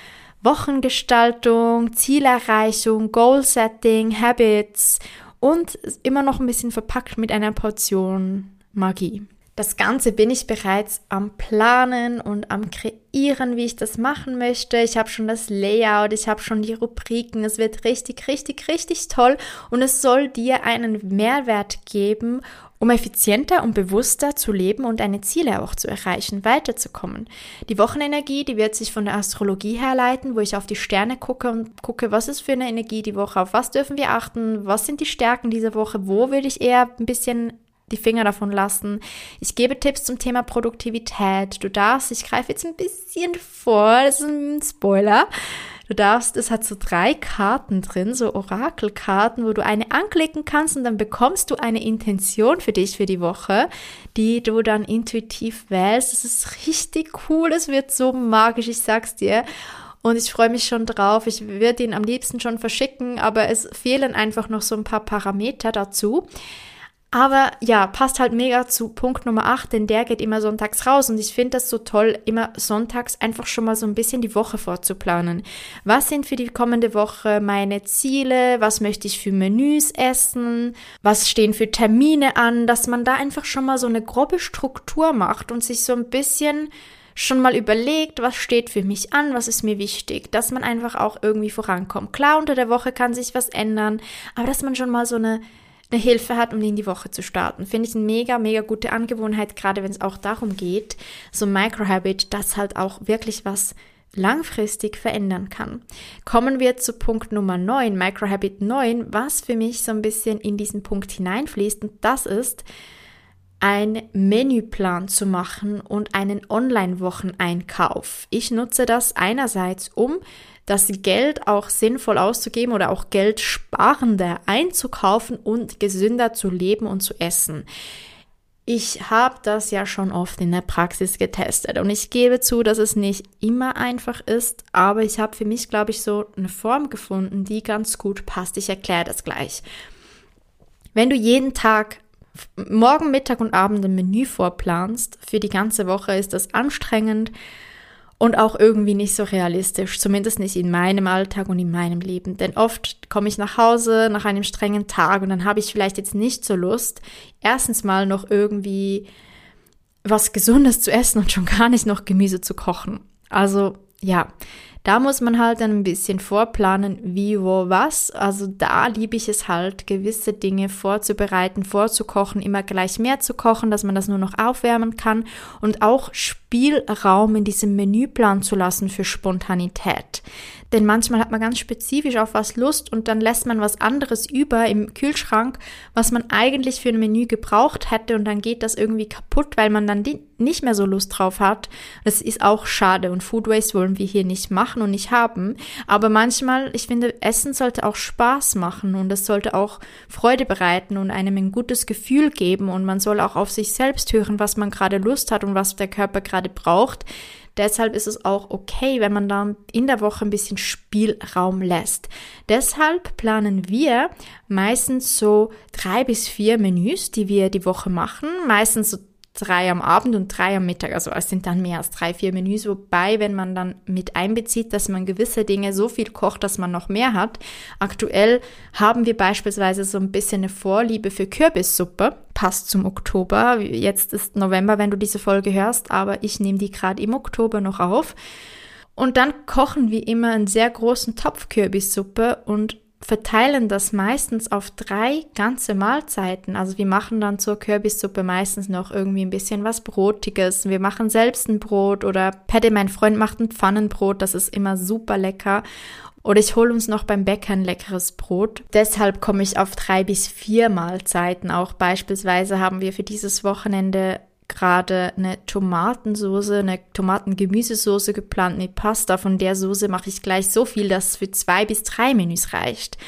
Wochengestaltung, Zielerreichung, Goal-Setting, Habits und immer noch ein bisschen verpackt mit einer Portion Magie. Das Ganze bin ich bereits am Planen und am Kreieren, wie ich das machen möchte. Ich habe schon das Layout, ich habe schon die Rubriken. Es wird richtig, richtig, richtig toll und es soll dir einen Mehrwert geben, um effizienter und bewusster zu leben und deine Ziele auch zu erreichen, weiterzukommen. Die Wochenenergie, die wird sich von der Astrologie herleiten, wo ich auf die Sterne gucke und gucke, was ist für eine Energie die Woche, auf was dürfen wir achten, was sind die Stärken dieser Woche, wo würde ich eher ein bisschen die Finger davon lassen. Ich gebe Tipps zum Thema Produktivität. Du darfst, ich greife jetzt ein bisschen vor, das ist ein Spoiler. Du darfst, es hat so drei Karten drin, so Orakelkarten, wo du eine anklicken kannst und dann bekommst du eine Intention für dich für die Woche, die du dann intuitiv wählst. Das ist richtig cool, es wird so magisch, ich sag's dir. Und ich freue mich schon drauf. Ich würde ihn am liebsten schon verschicken, aber es fehlen einfach noch so ein paar Parameter dazu. Aber ja, passt halt mega zu Punkt Nummer 8, denn der geht immer sonntags raus. Und ich finde das so toll, immer sonntags einfach schon mal so ein bisschen die Woche vorzuplanen. Was sind für die kommende Woche meine Ziele? Was möchte ich für Menüs essen? Was stehen für Termine an? Dass man da einfach schon mal so eine grobe Struktur macht und sich so ein bisschen schon mal überlegt, was steht für mich an, was ist mir wichtig, dass man einfach auch irgendwie vorankommt. Klar, unter der Woche kann sich was ändern, aber dass man schon mal so eine eine Hilfe hat, um in die Woche zu starten. Finde ich eine mega, mega gute Angewohnheit, gerade wenn es auch darum geht, so ein Microhabit, das halt auch wirklich was langfristig verändern kann. Kommen wir zu Punkt Nummer 9, Microhabit 9, was für mich so ein bisschen in diesen Punkt hineinfließt und das ist, ein Menüplan zu machen und einen Online-Wocheneinkauf. Ich nutze das einerseits, um das Geld auch sinnvoll auszugeben oder auch Geld sparender einzukaufen und gesünder zu leben und zu essen. Ich habe das ja schon oft in der Praxis getestet und ich gebe zu, dass es nicht immer einfach ist, aber ich habe für mich, glaube ich, so eine Form gefunden, die ganz gut passt. Ich erkläre das gleich. Wenn du jeden Tag morgen, Mittag und Abend ein Menü vorplanst, für die ganze Woche ist das anstrengend und auch irgendwie nicht so realistisch, zumindest nicht in meinem Alltag und in meinem Leben. Denn oft komme ich nach Hause nach einem strengen Tag und dann habe ich vielleicht jetzt nicht so Lust, erstens mal noch irgendwie was Gesundes zu essen und schon gar nicht noch Gemüse zu kochen. Also ja, da muss man halt ein bisschen vorplanen, wie, wo, was. Also da liebe ich es halt, gewisse Dinge vorzubereiten, vorzukochen, immer gleich mehr zu kochen, dass man das nur noch aufwärmen kann und auch Spielraum in diesem Menüplan zu lassen für Spontanität. Denn manchmal hat man ganz spezifisch auf was Lust und dann lässt man was anderes über im Kühlschrank, was man eigentlich für ein Menü gebraucht hätte und dann geht das irgendwie kaputt, weil man dann nicht mehr so Lust drauf hat. Das ist auch schade und Food Waste wollen wir hier nicht machen und nicht haben. Aber manchmal, ich finde, Essen sollte auch Spaß machen und es sollte auch Freude bereiten und einem ein gutes Gefühl geben und man soll auch auf sich selbst hören, was man gerade Lust hat und was der Körper gerade braucht. Deshalb ist es auch okay, wenn man dann in der Woche ein bisschen Spielraum lässt. Deshalb planen wir meistens so drei bis vier Menüs, die wir die Woche machen. Meistens so drei am Abend und drei am Mittag. Also es sind dann mehr als drei, vier Menüs. Wobei, wenn man dann mit einbezieht, dass man gewisse Dinge so viel kocht, dass man noch mehr hat. Aktuell haben wir beispielsweise so ein bisschen eine Vorliebe für Kürbissuppe. Passt zum Oktober. Jetzt ist November, wenn du diese Folge hörst, aber ich nehme die gerade im Oktober noch auf. Und dann kochen wir immer einen sehr großen Topf Kürbissuppe und verteilen das meistens auf drei ganze Mahlzeiten. Also wir machen dann zur Kürbissuppe meistens noch irgendwie ein bisschen was Brotiges. Wir machen selbst ein Brot oder Paddy, mein Freund, macht ein Pfannenbrot. Das ist immer super lecker. Oder ich hole uns noch beim Bäcker ein leckeres Brot. Deshalb komme ich auf drei bis vier Mahlzeiten. Auch beispielsweise haben wir für dieses Wochenende gerade eine Tomatensoße, eine Tomatengemüsesoße geplant mit Pasta. Von der Soße mache ich gleich so viel, dass es für zwei bis drei Menüs reicht.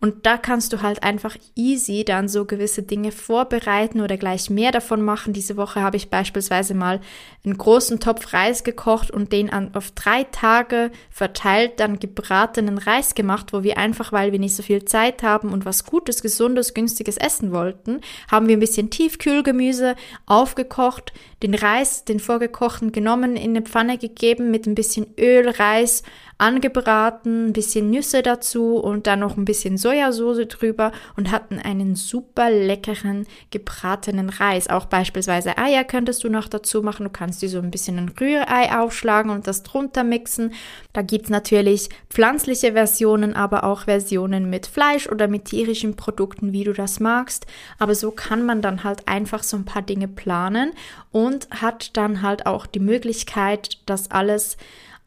Und da kannst du halt einfach easy dann so gewisse Dinge vorbereiten oder gleich mehr davon machen. Diese Woche habe ich beispielsweise mal einen großen Topf Reis gekocht und den an, auf drei Tage verteilt dann gebratenen Reis gemacht, wo wir einfach, weil wir nicht so viel Zeit haben und was Gutes, Gesundes, Günstiges essen wollten, haben wir ein bisschen Tiefkühlgemüse aufgekocht, den Reis, den vorgekochten genommen, in eine Pfanne gegeben mit ein bisschen Öl, Reis, angebraten, ein bisschen Nüsse dazu und dann noch ein bisschen Sojasauce drüber und hatten einen super leckeren gebratenen Reis. Auch beispielsweise Eier könntest du noch dazu machen. Du kannst dir so ein bisschen ein Rührei aufschlagen und das drunter mixen. Da gibt's natürlich pflanzliche Versionen, aber auch Versionen mit Fleisch oder mit tierischen Produkten, wie du das magst. Aber so kann man dann halt einfach so ein paar Dinge planen und hat dann halt auch die Möglichkeit, das alles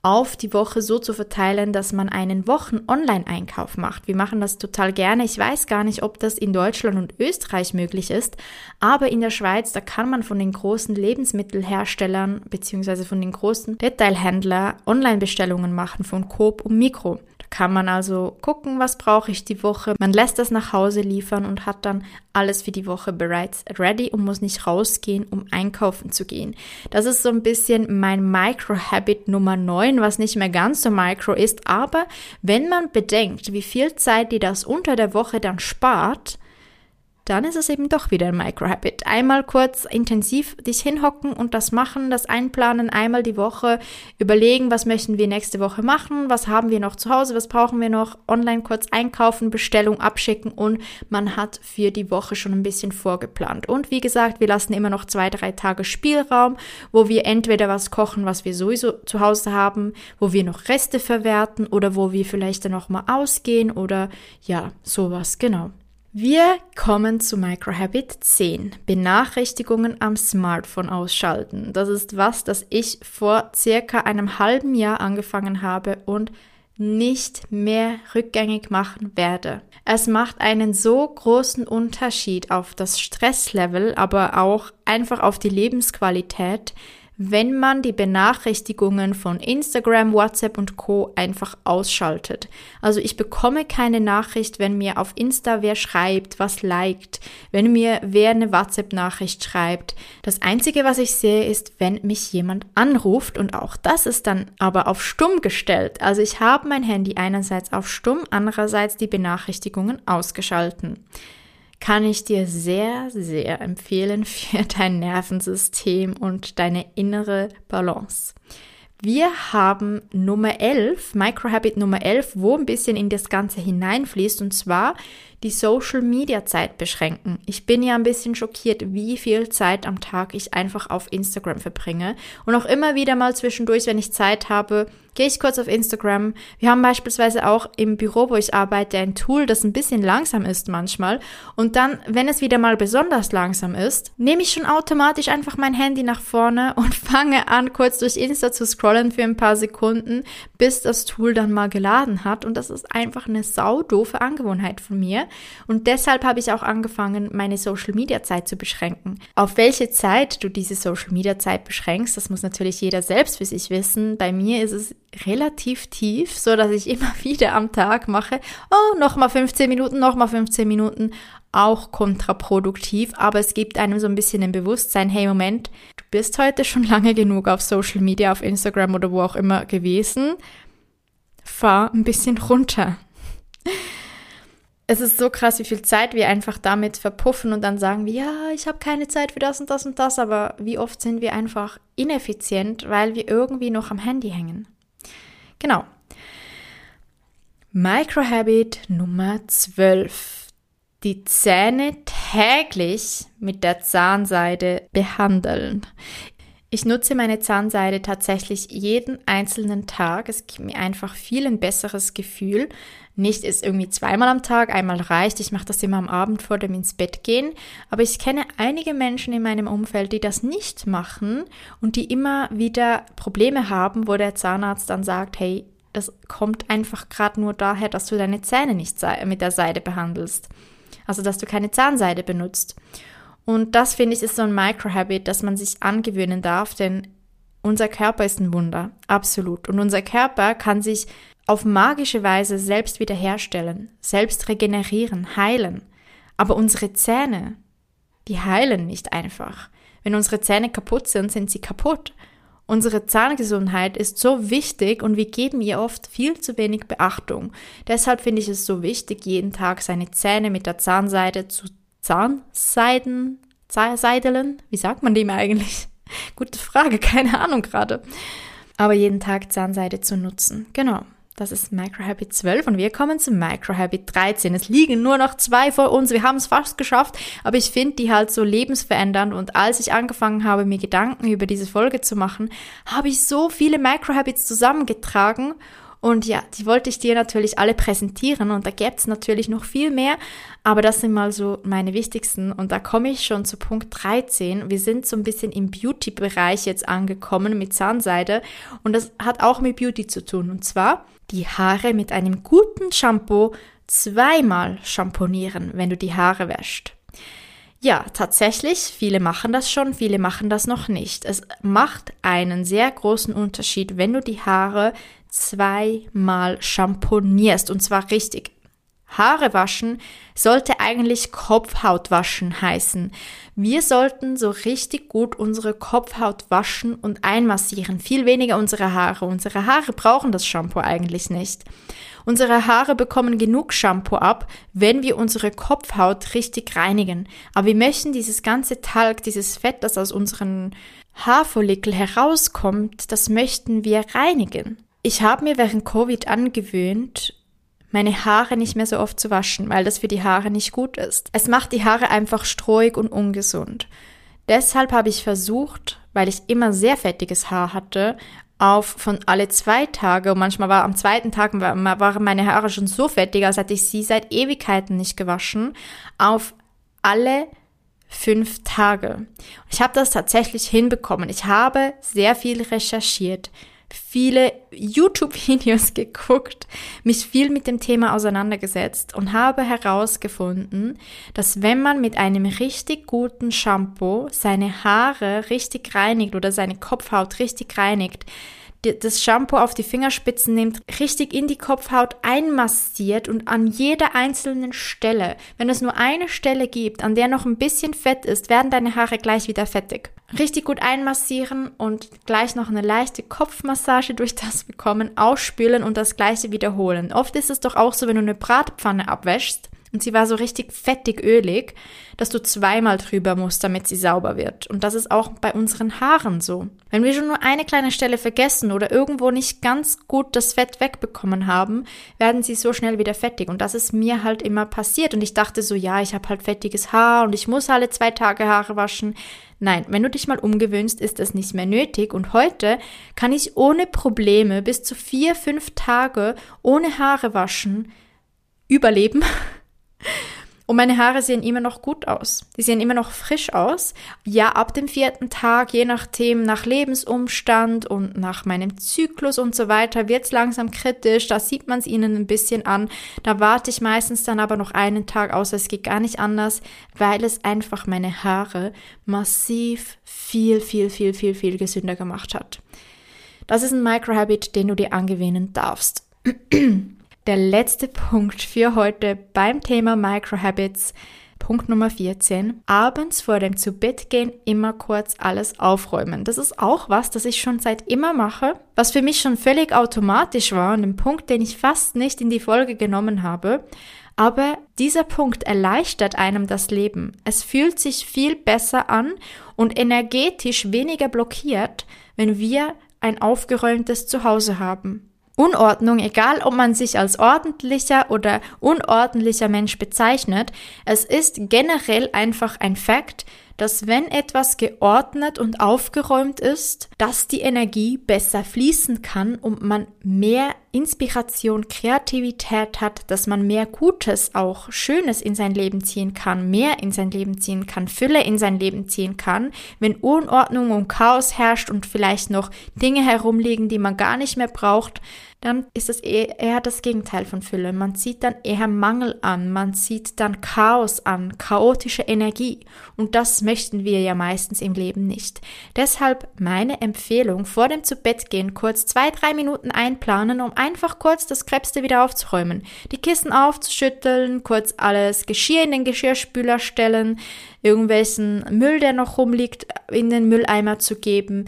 auf die Woche so zu verteilen, dass man einen Wochen-Online-Einkauf macht. Wir machen das total gerne. Ich weiß gar nicht, ob das in Deutschland und Österreich möglich ist, aber in der Schweiz, da kann man von den großen Lebensmittelherstellern bzw. von den großen Detailhändlern Online-Bestellungen machen von Coop und Mikro kann man also gucken, was brauche ich die Woche. Man lässt das nach Hause liefern und hat dann alles für die Woche bereits ready und muss nicht rausgehen, um einkaufen zu gehen. Das ist so ein bisschen mein Micro-Habit Nummer 9, was nicht mehr ganz so micro ist, aber wenn man bedenkt, wie viel Zeit die das unter der Woche dann spart, dann ist es eben doch wieder ein Microhabit. Einmal kurz intensiv dich hinhocken und das machen, das einplanen, einmal die Woche überlegen, was möchten wir nächste Woche machen, was haben wir noch zu Hause, was brauchen wir noch, online kurz einkaufen, Bestellung abschicken und man hat für die Woche schon ein bisschen vorgeplant. Und wie gesagt, wir lassen immer noch zwei, drei Tage Spielraum, wo wir entweder was kochen, was wir sowieso zu Hause haben, wo wir noch Reste verwerten oder wo wir vielleicht dann noch mal ausgehen oder ja, sowas, genau. Wir kommen zu Microhabit 10. Benachrichtigungen am Smartphone ausschalten. Das ist was, das ich vor circa einem halben Jahr angefangen habe und nicht mehr rückgängig machen werde. Es macht einen so großen Unterschied auf das Stresslevel, aber auch einfach auf die Lebensqualität, wenn man die Benachrichtigungen von Instagram, WhatsApp und Co einfach ausschaltet. Also ich bekomme keine Nachricht, wenn mir auf Insta wer schreibt, was liked, wenn mir wer eine WhatsApp-Nachricht schreibt. Das Einzige, was ich sehe, ist, wenn mich jemand anruft und auch das ist dann aber auf stumm gestellt. Also ich habe mein Handy einerseits auf stumm, andererseits die Benachrichtigungen ausgeschalten kann ich dir sehr, sehr empfehlen für dein Nervensystem und deine innere Balance. Wir haben Nummer 11, Microhabit Nummer 11, wo ein bisschen in das Ganze hineinfließt und zwar die Social Media Zeit beschränken. Ich bin ja ein bisschen schockiert, wie viel Zeit am Tag ich einfach auf Instagram verbringe und auch immer wieder mal zwischendurch, wenn ich Zeit habe, gehe ich kurz auf Instagram. Wir haben beispielsweise auch im Büro, wo ich arbeite, ein Tool, das ein bisschen langsam ist manchmal. Und dann, wenn es wieder mal besonders langsam ist, nehme ich schon automatisch einfach mein Handy nach vorne und fange an, kurz durch Insta zu scrollen für ein paar Sekunden, bis das Tool dann mal geladen hat. Und das ist einfach eine saudoofe Angewohnheit von mir. Und deshalb habe ich auch angefangen, meine Social Media Zeit zu beschränken. Auf welche Zeit du diese Social Media Zeit beschränkst, das muss natürlich jeder selbst für sich wissen. Bei mir ist es relativ tief, so dass ich immer wieder am Tag mache, oh, nochmal 15 Minuten, nochmal 15 Minuten, auch kontraproduktiv, aber es gibt einem so ein bisschen ein Bewusstsein, hey Moment, du bist heute schon lange genug auf Social Media, auf Instagram oder wo auch immer gewesen, fahr ein bisschen runter. Es ist so krass, wie viel Zeit wir einfach damit verpuffen und dann sagen wir, ja, ich habe keine Zeit für das und das und das, aber wie oft sind wir einfach ineffizient, weil wir irgendwie noch am Handy hängen. Genau. Microhabit Nummer 12. Die Zähne täglich mit der Zahnseide behandeln. Ich nutze meine Zahnseide tatsächlich jeden einzelnen Tag. Es gibt mir einfach viel ein besseres Gefühl. Nicht ist irgendwie zweimal am Tag, einmal reicht. Ich mache das immer am Abend vor dem ins Bett gehen. Aber ich kenne einige Menschen in meinem Umfeld, die das nicht machen und die immer wieder Probleme haben, wo der Zahnarzt dann sagt, hey, das kommt einfach gerade nur daher, dass du deine Zähne nicht mit der Seide behandelst. Also, dass du keine Zahnseide benutzt. Und das finde ich ist so ein Microhabit, dass man sich angewöhnen darf, denn unser Körper ist ein Wunder, absolut. Und unser Körper kann sich auf magische Weise selbst wiederherstellen, selbst regenerieren, heilen. Aber unsere Zähne, die heilen nicht einfach. Wenn unsere Zähne kaputt sind, sind sie kaputt. Unsere Zahngesundheit ist so wichtig und wir geben ihr oft viel zu wenig Beachtung. Deshalb finde ich es so wichtig, jeden Tag seine Zähne mit der Zahnseide zu Zahnseiden, Seideln? Wie sagt man dem eigentlich? Gute Frage, keine Ahnung gerade. Aber jeden Tag Zahnseide zu nutzen. Genau. Das ist Microhabit 12 und wir kommen zu Microhabit 13. Es liegen nur noch zwei vor uns. Wir haben es fast geschafft, aber ich finde die halt so lebensverändernd und als ich angefangen habe, mir Gedanken über diese Folge zu machen, habe ich so viele Microhabits zusammengetragen und ja, die wollte ich dir natürlich alle präsentieren und da gäbe es natürlich noch viel mehr, aber das sind mal so meine wichtigsten und da komme ich schon zu Punkt 13. Wir sind so ein bisschen im Beauty-Bereich jetzt angekommen mit Zahnseide und das hat auch mit Beauty zu tun und zwar die Haare mit einem guten Shampoo zweimal schamponieren, wenn du die Haare wäscht. Ja, tatsächlich, viele machen das schon, viele machen das noch nicht. Es macht einen sehr großen Unterschied, wenn du die Haare zweimal champonierst und zwar richtig. Haare waschen sollte eigentlich Kopfhaut waschen heißen. Wir sollten so richtig gut unsere Kopfhaut waschen und einmassieren, viel weniger unsere Haare. Unsere Haare brauchen das Shampoo eigentlich nicht. Unsere Haare bekommen genug Shampoo ab, wenn wir unsere Kopfhaut richtig reinigen. Aber wir möchten dieses ganze Talg, dieses Fett, das aus unseren Haarfollikel herauskommt, das möchten wir reinigen. Ich habe mir während Covid angewöhnt, meine Haare nicht mehr so oft zu waschen, weil das für die Haare nicht gut ist. Es macht die Haare einfach strohig und ungesund. Deshalb habe ich versucht, weil ich immer sehr fettiges Haar hatte, auf von alle zwei Tage und manchmal war am zweiten Tag waren meine Haare schon so fettig, als hätte ich sie seit Ewigkeiten nicht gewaschen, auf alle fünf Tage. Ich habe das tatsächlich hinbekommen. Ich habe sehr viel recherchiert, viele YouTube-Videos geguckt, mich viel mit dem Thema auseinandergesetzt und habe herausgefunden, dass wenn man mit einem richtig guten Shampoo seine Haare richtig reinigt oder seine Kopfhaut richtig reinigt, das Shampoo auf die Fingerspitzen nimmt, richtig in die Kopfhaut einmassiert und an jeder einzelnen Stelle, wenn es nur eine Stelle gibt, an der noch ein bisschen Fett ist, werden deine Haare gleich wieder fettig. Richtig gut einmassieren und gleich noch eine leichte Kopfmassage durch das bekommen, ausspülen und das gleiche wiederholen. Oft ist es doch auch so, wenn du eine Bratpfanne abwäschst, und sie war so richtig fettig ölig, dass du zweimal drüber musst, damit sie sauber wird. Und das ist auch bei unseren Haaren so. Wenn wir schon nur eine kleine Stelle vergessen oder irgendwo nicht ganz gut das Fett wegbekommen haben, werden sie so schnell wieder fettig. Und das ist mir halt immer passiert. Und ich dachte so, ja, ich habe halt fettiges Haar und ich muss alle zwei Tage Haare waschen. Nein, wenn du dich mal umgewöhnst, ist das nicht mehr nötig. Und heute kann ich ohne Probleme bis zu vier, fünf Tage ohne Haare waschen überleben. Und meine Haare sehen immer noch gut aus. Die sehen immer noch frisch aus. Ja, ab dem vierten Tag, je nachdem, nach Lebensumstand und nach meinem Zyklus und so weiter, wird es langsam kritisch. Da sieht man es ihnen ein bisschen an. Da warte ich meistens dann aber noch einen Tag aus. Es geht gar nicht anders, weil es einfach meine Haare massiv viel, viel, viel, viel, viel gesünder gemacht hat. Das ist ein Microhabit, den du dir angewöhnen darfst. Der letzte Punkt für heute beim Thema Microhabits Punkt Nummer 14. Abends vor dem Zubettgehen immer kurz alles aufräumen. Das ist auch was, das ich schon seit immer mache, was für mich schon völlig automatisch war und ein Punkt, den ich fast nicht in die Folge genommen habe. Aber dieser Punkt erleichtert einem das Leben. Es fühlt sich viel besser an und energetisch weniger blockiert, wenn wir ein aufgeräumtes Zuhause haben. Unordnung, egal ob man sich als ordentlicher oder unordentlicher Mensch bezeichnet, es ist generell einfach ein Fakt, dass wenn etwas geordnet und aufgeräumt ist, dass die Energie besser fließen kann und man mehr Inspiration, Kreativität hat, dass man mehr Gutes, auch Schönes in sein Leben ziehen kann, mehr in sein Leben ziehen kann, Fülle in sein Leben ziehen kann, wenn Unordnung und Chaos herrscht und vielleicht noch Dinge herumliegen, die man gar nicht mehr braucht, dann ist es eher das Gegenteil von Fülle. Man zieht dann eher Mangel an, man zieht dann Chaos an, chaotische Energie. Und das möchten wir ja meistens im Leben nicht. Deshalb meine Empfehlung, vor dem Zubettgehen kurz zwei, drei Minuten einplanen, um einfach kurz das Krebste wieder aufzuräumen. Die Kissen aufzuschütteln, kurz alles Geschirr in den Geschirrspüler stellen, irgendwelchen Müll, der noch rumliegt, in den Mülleimer zu geben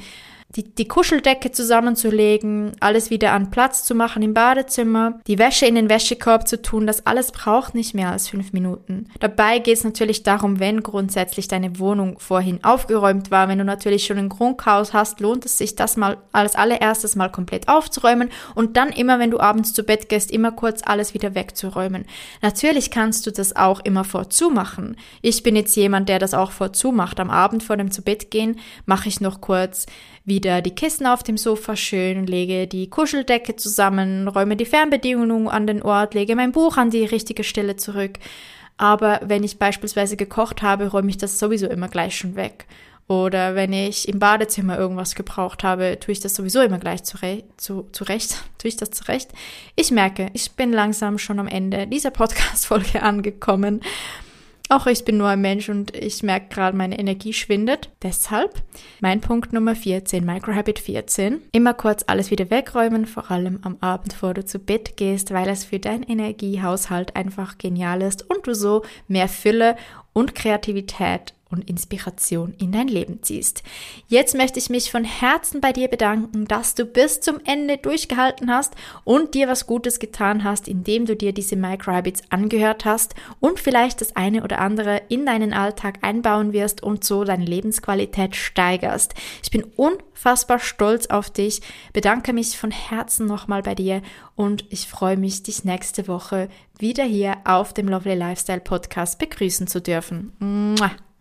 die, die Kuscheldecke zusammenzulegen, alles wieder an Platz zu machen im Badezimmer, die Wäsche in den Wäschekorb zu tun, das alles braucht nicht mehr als fünf Minuten. Dabei geht es natürlich darum, wenn grundsätzlich deine Wohnung vorhin aufgeräumt war, wenn du natürlich schon ein Grundchaos hast, lohnt es sich, das mal als allererstes mal komplett aufzuräumen und dann immer, wenn du abends zu Bett gehst, immer kurz alles wieder wegzuräumen. Natürlich kannst du das auch immer vorzu machen. Ich bin jetzt jemand, der das auch vorzu macht. Am Abend vor dem zu Bett gehen mache ich noch kurz wieder die Kissen auf dem Sofa schön, lege die Kuscheldecke zusammen, räume die Fernbedienung an den Ort, lege mein Buch an die richtige Stelle zurück. Aber wenn ich beispielsweise gekocht habe, räume ich das sowieso immer gleich schon weg. Oder wenn ich im Badezimmer irgendwas gebraucht habe, tue ich das sowieso immer gleich zure zu, zurecht. tue ich das zurecht. Ich merke, ich bin langsam schon am Ende dieser Podcast-Folge angekommen. Auch ich bin nur ein Mensch und ich merke gerade, meine Energie schwindet. Deshalb mein Punkt Nummer 14, Microhabit 14. Immer kurz alles wieder wegräumen, vor allem am Abend, bevor du zu Bett gehst, weil es für deinen Energiehaushalt einfach genial ist und du so mehr Fülle und Kreativität und Inspiration in dein Leben ziehst. Jetzt möchte ich mich von Herzen bei dir bedanken, dass du bis zum Ende durchgehalten hast und dir was Gutes getan hast, indem du dir diese Microhabits angehört hast und vielleicht das eine oder andere in deinen Alltag einbauen wirst und so deine Lebensqualität steigerst. Ich bin unfassbar stolz auf dich, bedanke mich von Herzen nochmal bei dir und ich freue mich, dich nächste Woche wieder hier auf dem Lovely Lifestyle Podcast begrüßen zu dürfen. Mua.